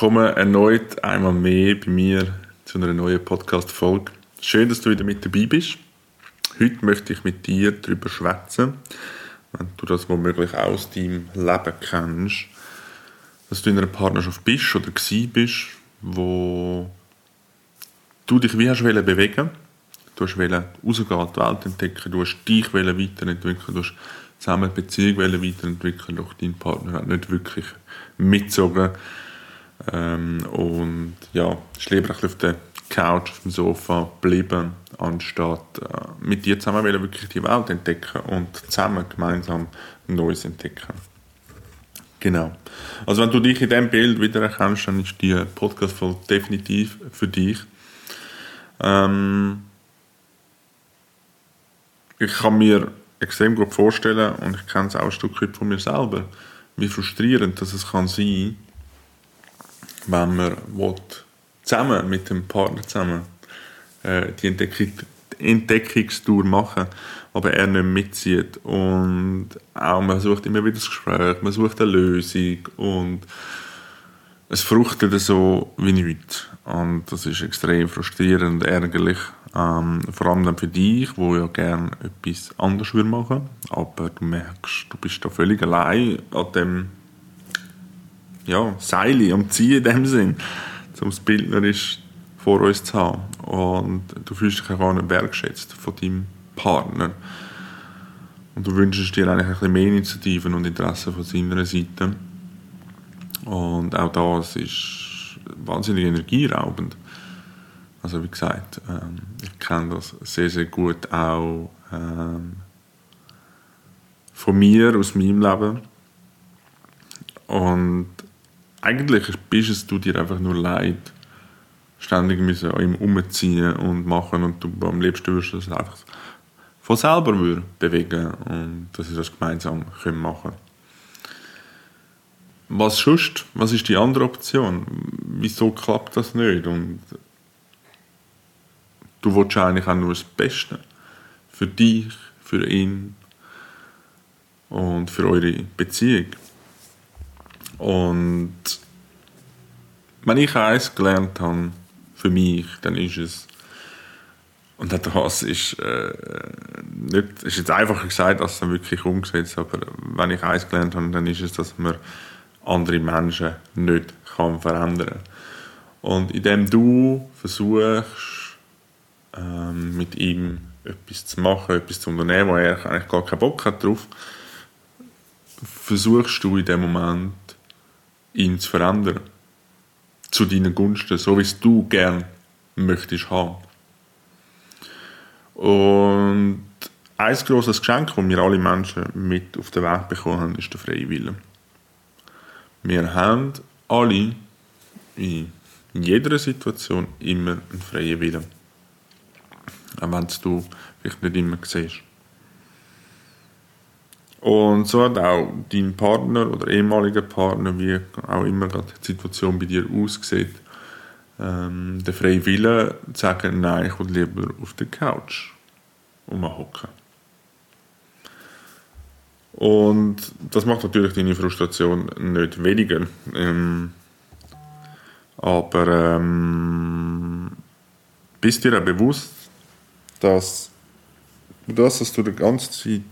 Willkommen erneut einmal mehr bei mir zu einer neuen Podcast-Folge. Schön, dass du wieder mit dabei bist. Heute möchte ich mit dir darüber schwätzen, wenn du das womöglich aus deinem Leben kennst, dass du in einer Partnerschaft bist oder gsi bist, wo du dich wie hast bewegen Du hast rausgehen, die Welt entdecken, du hast dich weiterentwickeln, du hast zusammen die Beziehung weiterentwickeln, doch dein Partner hat nicht wirklich mitgezogen. Ähm, und ja, ist lieber ein auf der Couch, auf dem Sofa geblieben, anstatt äh, mit dir zusammen wirklich die Welt entdecken und zusammen gemeinsam Neues entdecken. Genau. Also wenn du dich in diesem Bild wieder erkennst, dann ist die Podcast-Folge definitiv für dich. Ähm, ich kann mir extrem gut vorstellen, und ich kenne es auch ein Stück weit von mir selber, wie frustrierend das es kann sein wenn man will, zusammen mit dem Partner zusammen äh, die, Entdeckung, Entdeckungstour machen aber er nicht mitzieht. Und auch man sucht immer wieder das Gespräch, man sucht eine Lösung und es fruchtet so wie nichts. Und das ist extrem frustrierend und ärgerlich ähm, vor allem dann für dich, wo ja gerne etwas anderes würde machen, aber du merkst, du bist da völlig allein an dem ja, Seile am Ziehen in dem Sinn, um das bildnerisch vor uns zu haben. Und du fühlst dich auch nicht wertschätzt von deinem Partner. Und du wünschst dir eigentlich ein bisschen mehr Initiativen und Interessen von seiner Seite. Und auch das ist wahnsinnig energieraubend. Also wie gesagt, ähm, ich kenne das sehr, sehr gut auch ähm, von mir, aus meinem Leben. Und eigentlich bist es du dir einfach nur leid, ständig müssen an ihm umziehen und machen und du am liebsten würdest das einfach von selber bewegen und dass sie das gemeinsam können machen Was sonst? Was ist die andere Option? Wieso klappt das nicht? Und du willst eigentlich auch nur das Beste für dich, für ihn und für eure Beziehung. Und wenn ich eins gelernt habe für mich, dann ist es, und das ist, äh, nicht, ist jetzt einfacher gesagt, als dann wirklich umgesetzt, aber wenn ich eins gelernt habe, dann ist es, dass man andere Menschen nicht kann verändern kann. Und indem du versuchst, ähm, mit ihm etwas zu machen, etwas zu unternehmen, wo er eigentlich gar keinen Bock hat drauf, versuchst du in dem Moment ihn zu verändern. Zu deinen Gunsten, so wie es du gern möchtest haben. Und ein grosses Geschenk, das wir alle Menschen mit auf den Weg bekommen haben, ist der freie Wille. Wir haben alle in jeder Situation immer einen freien Willen. Auch wenn du vielleicht nicht immer siehst. Und so hat auch dein Partner oder ehemaliger Partner, wie auch immer die Situation bei dir aussieht, ähm, der freie Wille zu sagen, nein, ich will lieber auf der Couch hocken. Und das macht natürlich deine Frustration nicht weniger. Ähm, aber ähm, bist dir auch bewusst, dass das, was du die ganze Zeit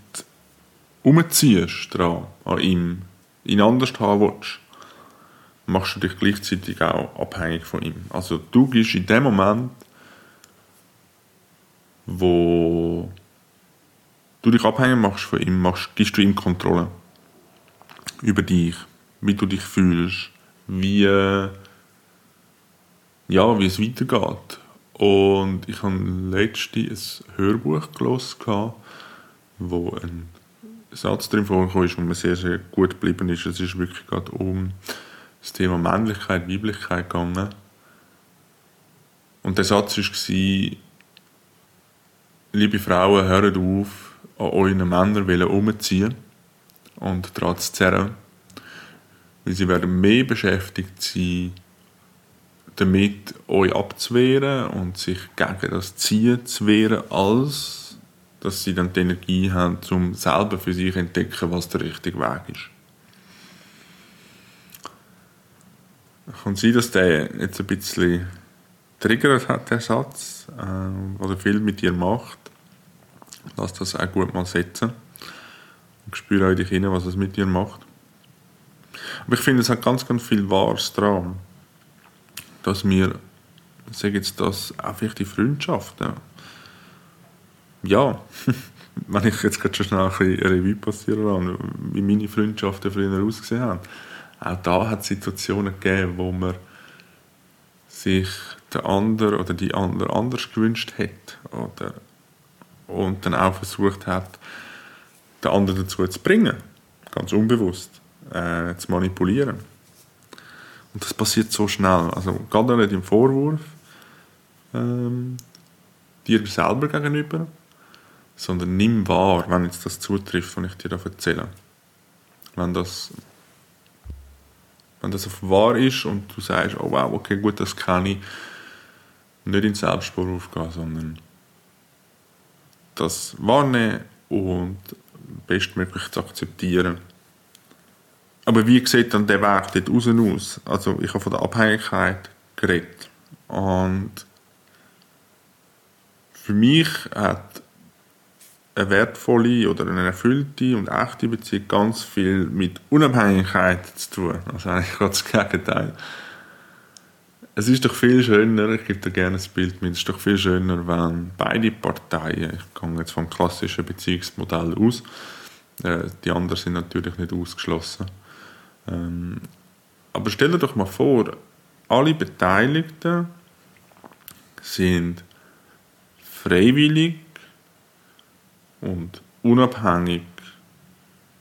umziehst dran, an ihm, ihn anders haben willst, machst du dich gleichzeitig auch abhängig von ihm. Also du gehst in dem Moment, wo du dich abhängig machst von ihm, machst, gibst du ihm Kontrolle über dich, wie du dich fühlst, wie, ja, wie es weitergeht. Und ich habe letztens ein Hörbuch gelesen, wo ein Satz drin vorgekommen ist, wo mir sehr, sehr gut geblieben ist. Es ist wirklich gerade um das Thema Männlichkeit, Weiblichkeit gegangen. Und der Satz war, liebe Frauen, hört auf, an euren Männern umzuziehen und daran zu zerren. Weil sie werden mehr beschäftigt sein, damit euch abzuwehren und sich gegen das Ziehen zu wehren, als dass sie dann die Energie haben, um selber für sich zu entdecken, was der richtige Weg ist. kann sein, dass der jetzt ein bisschen triggert hat, der Satz, äh, oder viel mit dir macht. Lass das auch gut mal setzen. Und spüre auch dich rein, was es mit dir macht. Aber ich finde, es hat ganz, ganz viel Wahres dran, dass wir, ich sage jetzt das, einfach die Freundschaften, ja, wenn ich jetzt gerade schon schnell ein bisschen Revue passieren lasse, wie meine Freundschaften früher ausgesehen haben, auch da hat es Situationen gegeben, wo man sich der andere oder die andere anders gewünscht hat oder und dann auch versucht hat, den anderen dazu zu bringen, ganz unbewusst, äh, zu manipulieren. Und das passiert so schnell, also gerade nicht im Vorwurf ähm, dir selber gegenüber, sondern nimm wahr, wenn jetzt das zutrifft, was ich dir da erzähle. Wenn das wenn das auf wahr ist und du sagst, oh wow, okay, gut, das kann ich, nicht in Selbstspur aufgehen, sondern das wahrnehmen und bestmöglich zu akzeptieren. Aber wie sieht dann der Weg dort raus aus? Also ich habe von der Abhängigkeit geredet und für mich hat eine wertvolle oder eine erfüllte und echte Beziehung ganz viel mit Unabhängigkeit zu tun. Also eigentlich gerade das Gegenteil. Es ist doch viel schöner, ich gebe dir gerne ein Bild mit, es ist doch viel schöner, wenn beide Parteien, ich gehe jetzt vom klassischen Beziehungsmodell aus, äh, die anderen sind natürlich nicht ausgeschlossen. Ähm, aber stell dir doch mal vor, alle Beteiligten sind freiwillig und unabhängig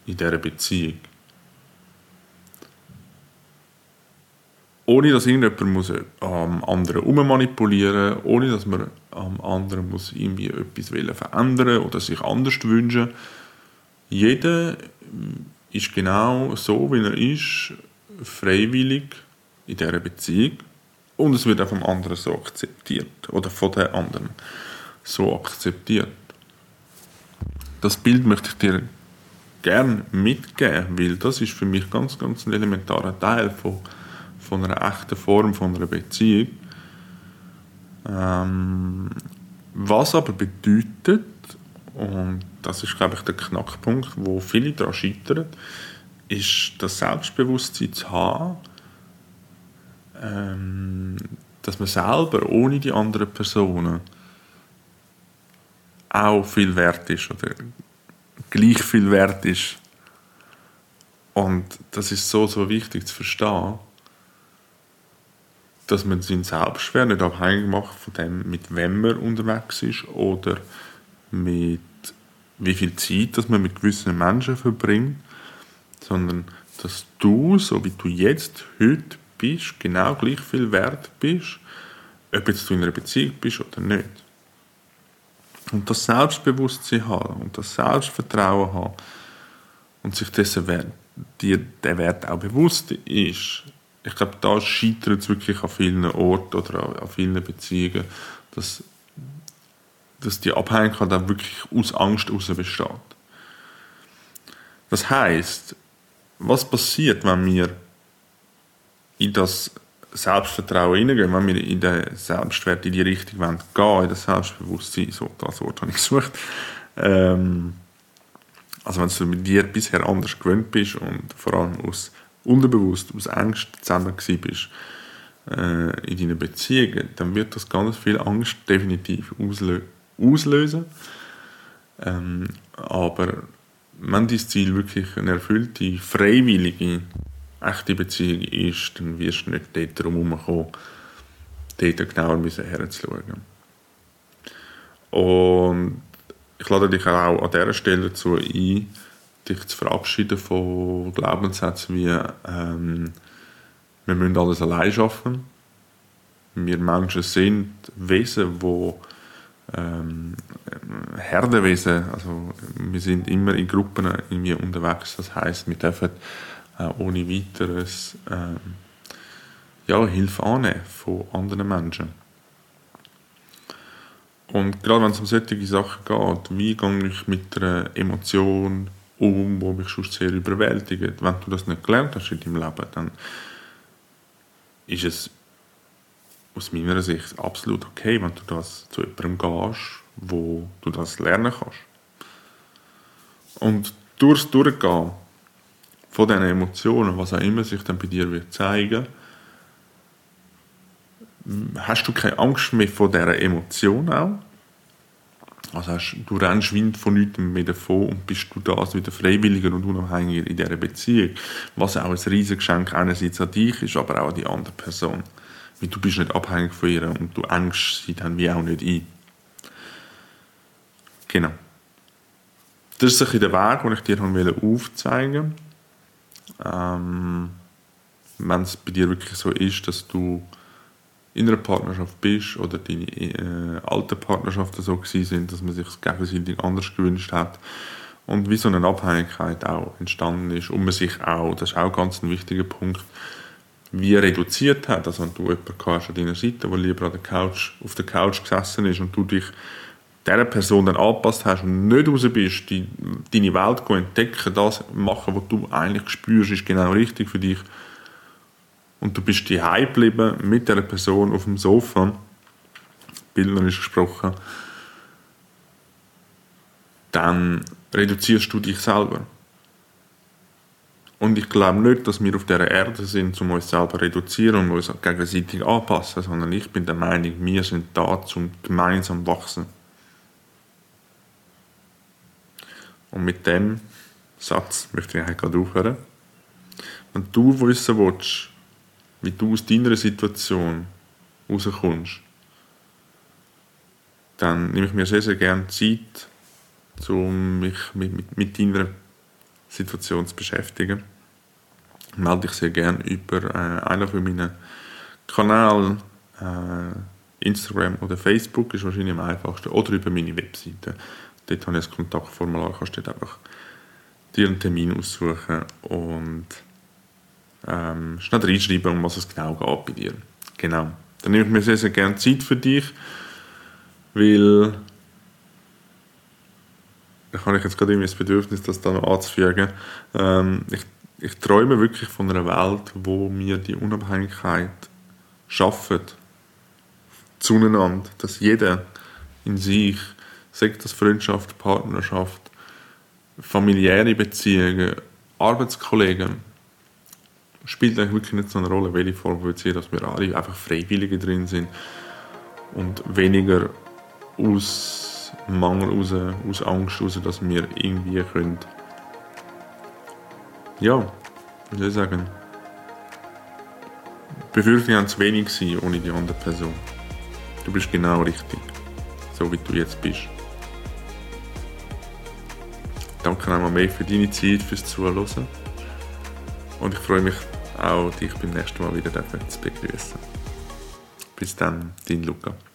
in dieser Beziehung. Ohne dass irgendjemand muss am anderen ummanipulieren muss, ohne dass man am anderen muss irgendwie etwas verändern oder sich anders wünschen. Jeder ist genau so, wie er ist, freiwillig in dieser Beziehung und es wird auch vom anderen so akzeptiert oder von den anderen so akzeptiert das Bild möchte ich dir gerne mitgeben, weil das ist für mich ganz, ganz ein elementarer Teil von, von einer echten Form von einer Beziehung. Ähm, was aber bedeutet, und das ist, glaube ich, der Knackpunkt, wo viele daran scheitern, ist das Selbstbewusstsein zu haben, ähm, dass man selber ohne die anderen Personen auch viel wert ist oder gleich viel wert ist. Und das ist so, so wichtig zu verstehen, dass man seinen Selbstwert nicht abhängig macht von dem, mit wem man unterwegs ist oder mit wie viel Zeit dass man mit gewissen Menschen verbringt, sondern dass du, so wie du jetzt, heute bist, genau gleich viel wert bist, ob jetzt du in einer Beziehung bist oder nicht. Und das Selbstbewusstsein haben und das Selbstvertrauen haben und sich dessen Wert, dir der Wert auch bewusst ist, ich glaube, da scheitert es wirklich an vielen Orten oder an vielen Beziehungen, dass, dass die Abhängigkeit auch wirklich aus Angst heraus besteht. Das heißt, was passiert, wenn wir in das Selbstvertrauen hineingehen, wenn wir in den Selbstwert in die Richtung wollen, gehen, in das Selbstbewusstsein, so das Wort habe ich gesucht, ähm, also wenn du mit dir bisher anders gewöhnt bist und vor allem aus unterbewusst, aus Angst zusammen bist äh, in deinen Beziehungen, dann wird das ganz viel Angst definitiv auslö auslösen. Ähm, aber wenn dein Ziel wirklich eine erfüllte, freiwillige echte Beziehung ist, dann wirst du nicht dort drum kommen, dort genauer herzuschauen. Und ich lade dich auch an dieser Stelle dazu ein, dich zu verabschieden von Glaubenssätzen wie ähm, wir müssen alles allein schaffen. Wir Menschen sind Wesen, die ähm, Herdenwesen, also wir sind immer in Gruppen irgendwie unterwegs. Das heißt, wir dürfen äh, ohne weiteres äh, ja, Hilfe annehmen von anderen Menschen. Und gerade wenn es um solche Sachen geht, wie gehe ich mit einer Emotion um, die mich schon sehr überwältigt, wenn du das nicht gelernt hast in deinem Leben, dann ist es aus meiner Sicht absolut okay, wenn du das zu jemandem gehst, wo du das lernen kannst. Und durchs Durchgehen von diesen Emotionen, was auch immer sich dann bei dir wird zeigen, hast du keine Angst mehr vor dieser Emotion auch. Also hast, du rennst Wind von nichts mehr davon und bist du das wieder freiwilliger und unabhängiger in dieser Beziehung. Was auch ein riesiges Geschenk einerseits an dich ist, aber auch an die andere Person. Weil du bist nicht abhängig von ihr und du engst sie dann wie auch nicht ein. Genau. Das ist ein der Weg, den ich dir aufzeigen wollte. Ähm, Wenn es bei dir wirklich so ist, dass du in einer Partnerschaft bist oder deine äh, alten Partnerschaften so sind, dass man sich gegenseitig anders gewünscht hat und wie so eine Abhängigkeit auch entstanden ist und man sich auch, das ist auch ganz ein wichtiger Punkt, wie reduziert hat. Also wenn du jemanden an deiner Seite, der lieber an der Couch, auf der Couch gesessen ist und du dich dieser Person dann angepasst hast und nicht raus bist, die, deine Welt entdecken, das machen, was du eigentlich spürst, ist genau richtig für dich und du bist die geblieben mit der Person auf dem Sofa, bildnerisch gesprochen, dann reduzierst du dich selber. Und ich glaube nicht, dass wir auf dieser Erde sind, um uns selber zu reduzieren und uns gegenseitig anpassen, sondern ich bin der Meinung, wir sind da, um gemeinsam zu wachsen. Und mit dem Satz möchte ich eigentlich gerade aufhören. Wenn du wissen willst, wie du aus deiner Situation rauskommst, dann nehme ich mir sehr, sehr gerne Zeit, um mich mit, mit, mit deiner Situation zu beschäftigen. Melde dich sehr gerne über äh, einen von meinen Kanälen, äh, Instagram oder Facebook ist wahrscheinlich am einfachsten, oder über meine Webseite. Dort habe ich ein Kontaktformular, kannst du dort einfach dir einen Termin aussuchen und ähm, schnell reinschreiben, um was es genau geht bei dir. Genau. Dann nehme ich mir sehr, sehr gerne Zeit für dich, weil da habe ich jetzt gerade irgendwie das Bedürfnis, das da noch anzufügen. Ähm, ich, ich träume wirklich von einer Welt, wo wir die Unabhängigkeit schaffen zueinander, dass jeder in sich, sagt das Freundschaft, Partnerschaft, familiäre Beziehungen, Arbeitskollegen, spielt eigentlich wirklich nicht so eine Rolle, welche Form wir ziehen, dass wir alle einfach Freiwillige drin sind und weniger aus Mangel raus, aus Angst raus, dass wir irgendwie können, ja, wie soll ich sagen, Befürchtungen haben zu wenig sein ohne die andere Person. Du bist genau richtig, so wie du jetzt bist. Danke einmal mehr für deine Zeit, fürs Zuhören. Und ich freue mich auch dich beim nächsten Mal wieder zu begrüßen. Bis dann, dein Luca.